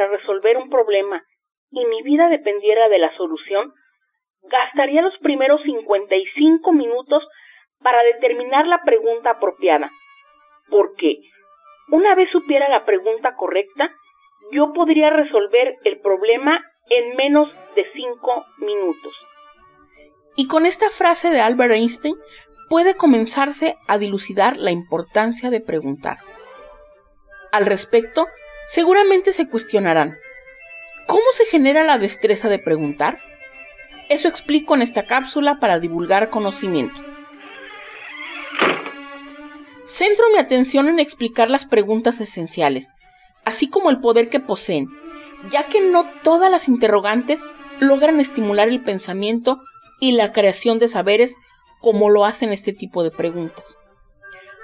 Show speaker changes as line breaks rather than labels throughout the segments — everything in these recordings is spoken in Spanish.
Para resolver un problema y mi vida dependiera de la solución, gastaría los primeros 55 minutos para determinar la pregunta apropiada, porque una vez supiera la pregunta correcta, yo podría resolver el problema en menos de 5 minutos.
Y con esta frase de Albert Einstein puede comenzarse a dilucidar la importancia de preguntar. Al respecto, seguramente se cuestionarán, ¿cómo se genera la destreza de preguntar? Eso explico en esta cápsula para divulgar conocimiento. Centro mi atención en explicar las preguntas esenciales, así como el poder que poseen, ya que no todas las interrogantes logran estimular el pensamiento y la creación de saberes como lo hacen este tipo de preguntas.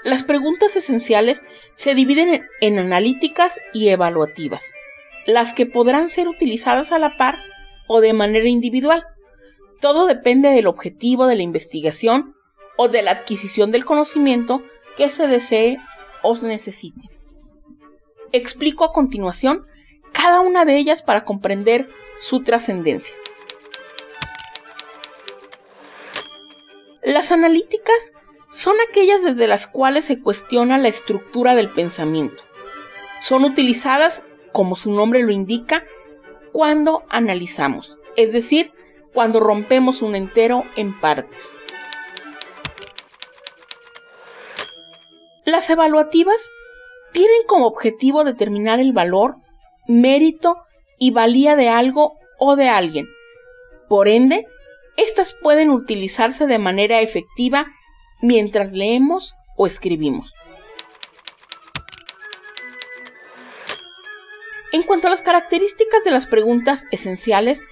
Las preguntas esenciales se dividen en analíticas y evaluativas, las que podrán ser utilizadas a la par o de manera individual. Todo depende del objetivo de la investigación o de la adquisición del conocimiento que se desee o se necesite. Explico a continuación cada una de ellas para comprender su trascendencia. Las analíticas son aquellas desde las cuales se cuestiona la estructura del pensamiento. Son utilizadas, como su nombre lo indica, cuando analizamos, es decir, cuando rompemos un entero en partes. Las evaluativas tienen como objetivo determinar el valor, mérito y valía de algo o de alguien. Por ende, estas pueden utilizarse de manera efectiva mientras leemos o escribimos. En cuanto a las características de las preguntas esenciales,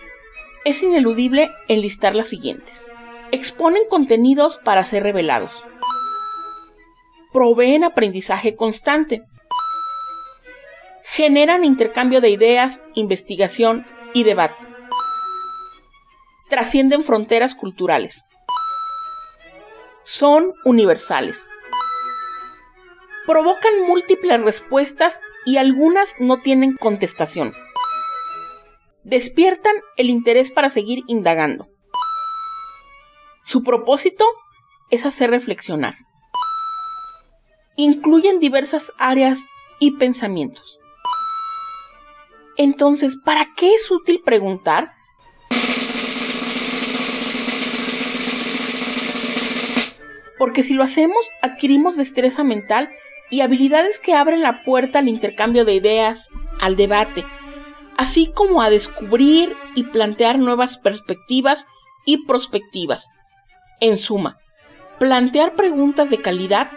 es ineludible enlistar las siguientes. Exponen contenidos para ser revelados. Proveen aprendizaje constante. Generan intercambio de ideas, investigación y debate trascienden fronteras culturales. Son universales. Provocan múltiples respuestas y algunas no tienen contestación. Despiertan el interés para seguir indagando. Su propósito es hacer reflexionar. Incluyen diversas áreas y pensamientos. Entonces, ¿para qué es útil preguntar? Porque si lo hacemos adquirimos destreza mental y habilidades que abren la puerta al intercambio de ideas, al debate, así como a descubrir y plantear nuevas perspectivas y prospectivas. En suma, plantear preguntas de calidad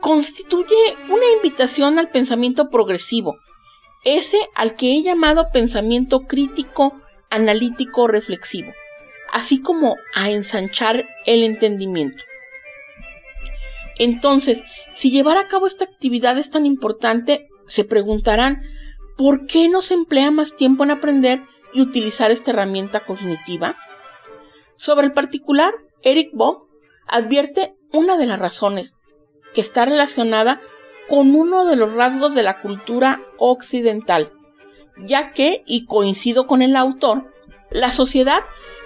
constituye una invitación al pensamiento progresivo, ese al que he llamado pensamiento crítico, analítico, reflexivo, así como a ensanchar el entendimiento. Entonces, si llevar a cabo esta actividad es tan importante, se preguntarán, ¿por qué no se emplea más tiempo en aprender y utilizar esta herramienta cognitiva? Sobre el particular, Eric Bock advierte una de las razones, que está relacionada con uno de los rasgos de la cultura occidental, ya que, y coincido con el autor, la sociedad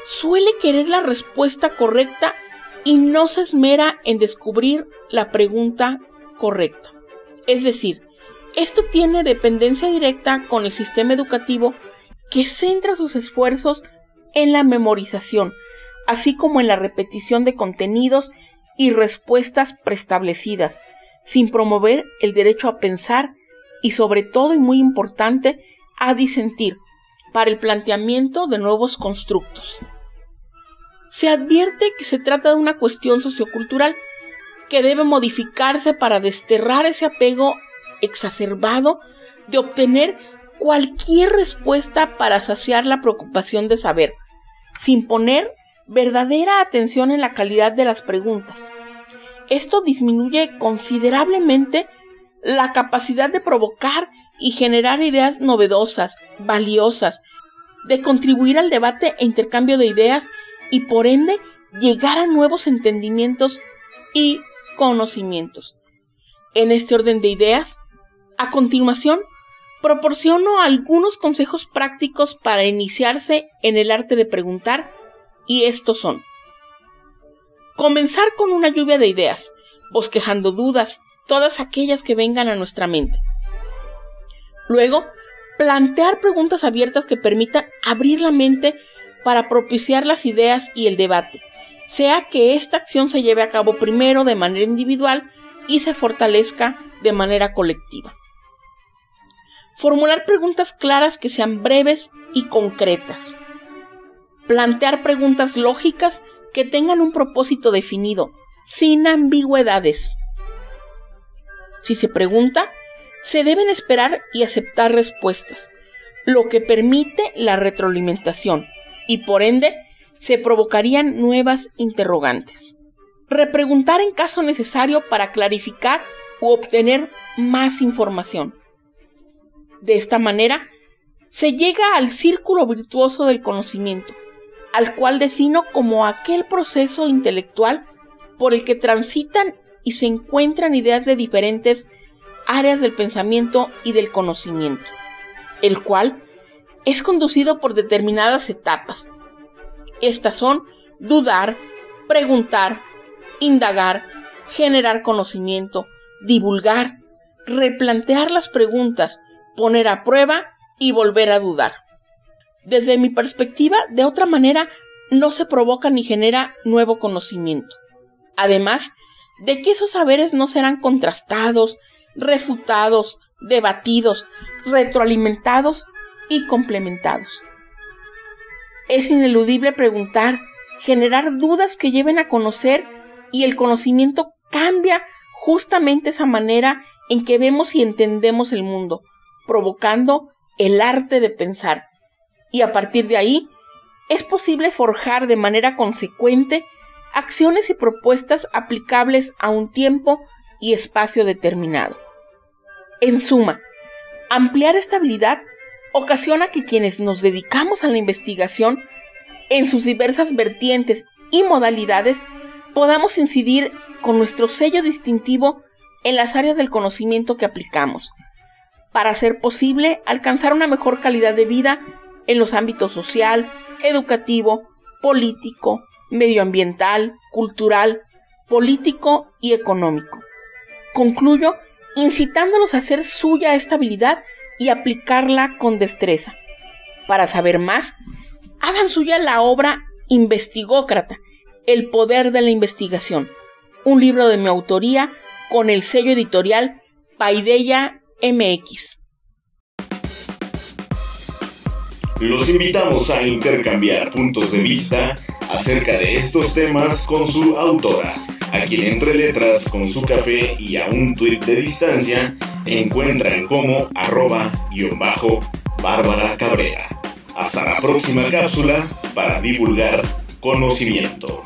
suele querer la respuesta correcta y no se esmera en descubrir la pregunta correcta. Es decir, esto tiene dependencia directa con el sistema educativo que centra sus esfuerzos en la memorización, así como en la repetición de contenidos y respuestas preestablecidas, sin promover el derecho a pensar y sobre todo y muy importante, a disentir para el planteamiento de nuevos constructos. Se advierte que se trata de una cuestión sociocultural que debe modificarse para desterrar ese apego exacerbado de obtener cualquier respuesta para saciar la preocupación de saber, sin poner verdadera atención en la calidad de las preguntas. Esto disminuye considerablemente la capacidad de provocar y generar ideas novedosas, valiosas, de contribuir al debate e intercambio de ideas y por ende llegar a nuevos entendimientos y conocimientos. En este orden de ideas, a continuación, proporciono algunos consejos prácticos para iniciarse en el arte de preguntar y estos son comenzar con una lluvia de ideas, bosquejando dudas, todas aquellas que vengan a nuestra mente. Luego, plantear preguntas abiertas que permitan abrir la mente para propiciar las ideas y el debate, sea que esta acción se lleve a cabo primero de manera individual y se fortalezca de manera colectiva. Formular preguntas claras que sean breves y concretas. Plantear preguntas lógicas que tengan un propósito definido, sin ambigüedades. Si se pregunta, se deben esperar y aceptar respuestas, lo que permite la retroalimentación y por ende se provocarían nuevas interrogantes. Repreguntar en caso necesario para clarificar u obtener más información. De esta manera, se llega al círculo virtuoso del conocimiento, al cual defino como aquel proceso intelectual por el que transitan y se encuentran ideas de diferentes áreas del pensamiento y del conocimiento, el cual es conducido por determinadas etapas, estas son dudar, preguntar, indagar, generar conocimiento, divulgar, replantear las preguntas, poner a prueba y volver a dudar. Desde mi perspectiva, de otra manera, no se provoca ni genera nuevo conocimiento. Además de que esos saberes no serán contrastados, refutados, debatidos, retroalimentados y complementados. Es ineludible preguntar, generar dudas que lleven a conocer y el conocimiento cambia justamente esa manera en que vemos y entendemos el mundo, provocando el arte de pensar. Y a partir de ahí, es posible forjar de manera consecuente acciones y propuestas aplicables a un tiempo y espacio determinado. En suma, ampliar esta habilidad ocasiona que quienes nos dedicamos a la investigación en sus diversas vertientes y modalidades podamos incidir con nuestro sello distintivo en las áreas del conocimiento que aplicamos, para hacer posible alcanzar una mejor calidad de vida en los ámbitos social, educativo, político, medioambiental, cultural, político y económico. Concluyo incitándolos a hacer suya esta habilidad y aplicarla con destreza. Para saber más, hagan suya la obra Investigócrata, El poder de la investigación, un libro de mi autoría con el sello editorial Paideya MX.
Los invitamos a intercambiar puntos de vista acerca de estos temas con su autora, a quien entre letras con su café y a un tuit de distancia encuentran como arroba guion bajo Bárbara Cabrera. Hasta la próxima cápsula para divulgar conocimiento.